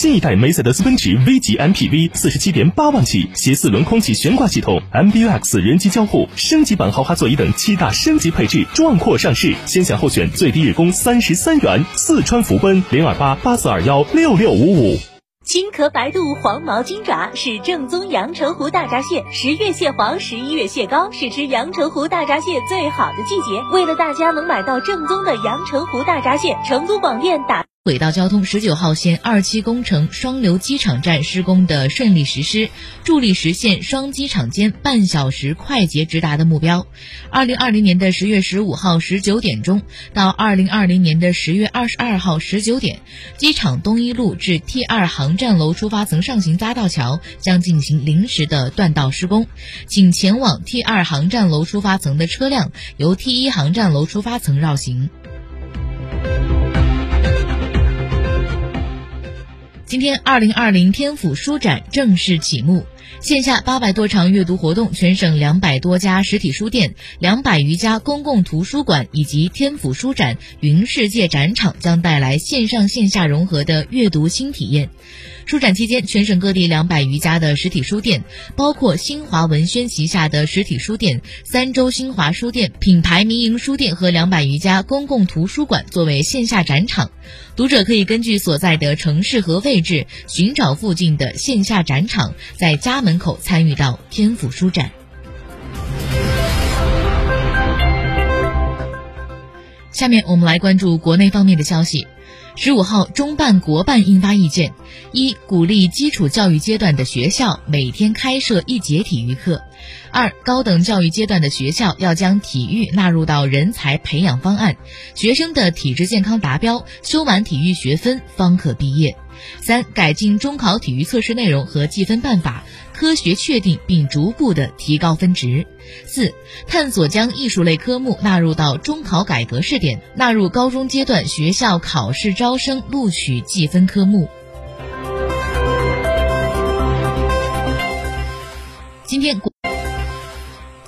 新一代梅赛德斯奔驰 V 级 MPV 四十七点八万起，携四轮空气悬挂系统、MBUX 人机交互、升级版豪华座椅等七大升级配置，壮阔上市，先享后选最低日供三十三元。四川福奔零二八八四二幺六六五五。青壳白肚黄毛金爪是正宗阳澄湖大闸蟹，十月蟹黄，十一月蟹膏，是吃阳澄湖大闸蟹最好的季节。为了大家能买到正宗的阳澄湖大闸蟹，成都广电打。轨道交通十九号线二期工程双流机场站施工的顺利实施，助力实现双机场间半小时快捷直达的目标。二零二零年的十月十五号十九点钟到二零二零年的十月二十二号十九点，机场东一路至 T 二航站楼出发层上行匝道桥将进行临时的断道施工，请前往 T 二航站楼出发层的车辆由 T 一航站楼出发层绕行。今天，二零二零天府书展正式启幕。线下八百多场阅读活动，全省两百多家实体书店、两百余家公共图书馆以及天府书展云世界展场将带来线上线下融合的阅读新体验。书展期间，全省各地两百余家的实体书店，包括新华文轩旗下的实体书店、三洲新华书店、品牌民营书店和两百余家公共图书馆作为线下展场。读者可以根据所在的城市和位置，寻找附近的线下展场，在家门口参与到天府书展。下面我们来关注国内方面的消息。十五号，中办国办印发意见：一、鼓励基础教育阶段的学校每天开设一节体育课；二、高等教育阶段的学校要将体育纳入到人才培养方案，学生的体质健康达标，修完体育学分方可毕业；三、改进中考体育测试内容和计分办法，科学确定并逐步的提高分值。四、探索将艺术类科目纳入到中考改革试点，纳入高中阶段学校考试招生录取计分科目。今天国，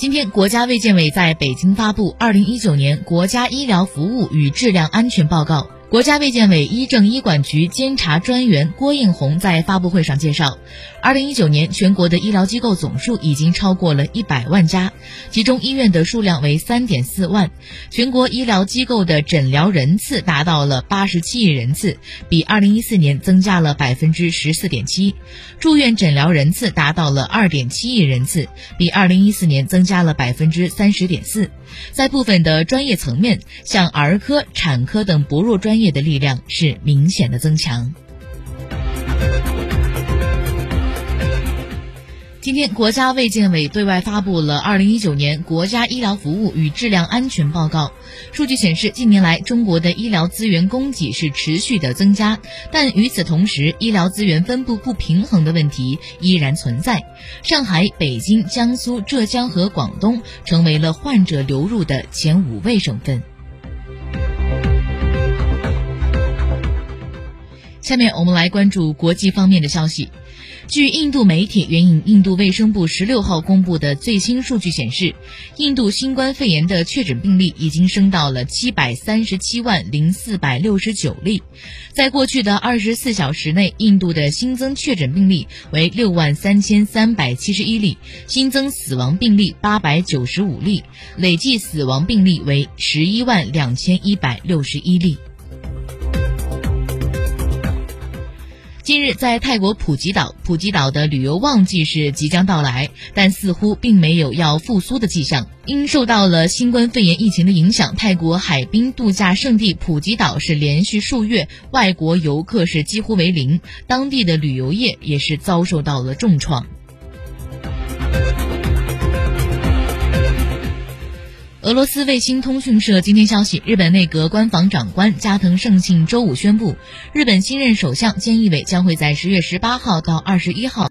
今天国家卫健委在北京发布《二零一九年国家医疗服务与质量安全报告》。国家卫健委医政医管局监察专员郭应红在发布会上介绍，二零一九年全国的医疗机构总数已经超过了一百万家，其中医院的数量为三点四万，全国医疗机构的诊疗人次达到了八十七亿人次，比二零一四年增加了百分之十四点七，住院诊疗人次达到了二点七亿人次，比二零一四年增加了百分之三十点四，在部分的专业层面，像儿科、产科等薄弱专业业。的力量是明显的增强。今天，国家卫健委对外发布了《二零一九年国家医疗服务与质量安全报告》。数据显示，近年来中国的医疗资源供给是持续的增加，但与此同时，医疗资源分布不平衡的问题依然存在。上海、北京、江苏、浙江和广东成为了患者流入的前五位省份。下面我们来关注国际方面的消息。据印度媒体援引印度卫生部十六号公布的最新数据显示，印度新冠肺炎的确诊病例已经升到了七百三十七万零四百六十九例。在过去的二十四小时内，印度的新增确诊病例为六万三千三百七十一例，新增死亡病例八百九十五例，累计死亡病例为十一万两千一百六十一例。近日，在泰国普吉岛，普吉岛的旅游旺季是即将到来，但似乎并没有要复苏的迹象。因受到了新冠肺炎疫情的影响，泰国海滨度假胜地普吉岛是连续数月外国游客是几乎为零，当地的旅游业也是遭受到了重创。俄罗斯卫星通讯社今天消息，日本内阁官房长官加藤胜信周五宣布，日本新任首相菅义伟将会在十月十八号到二十一号。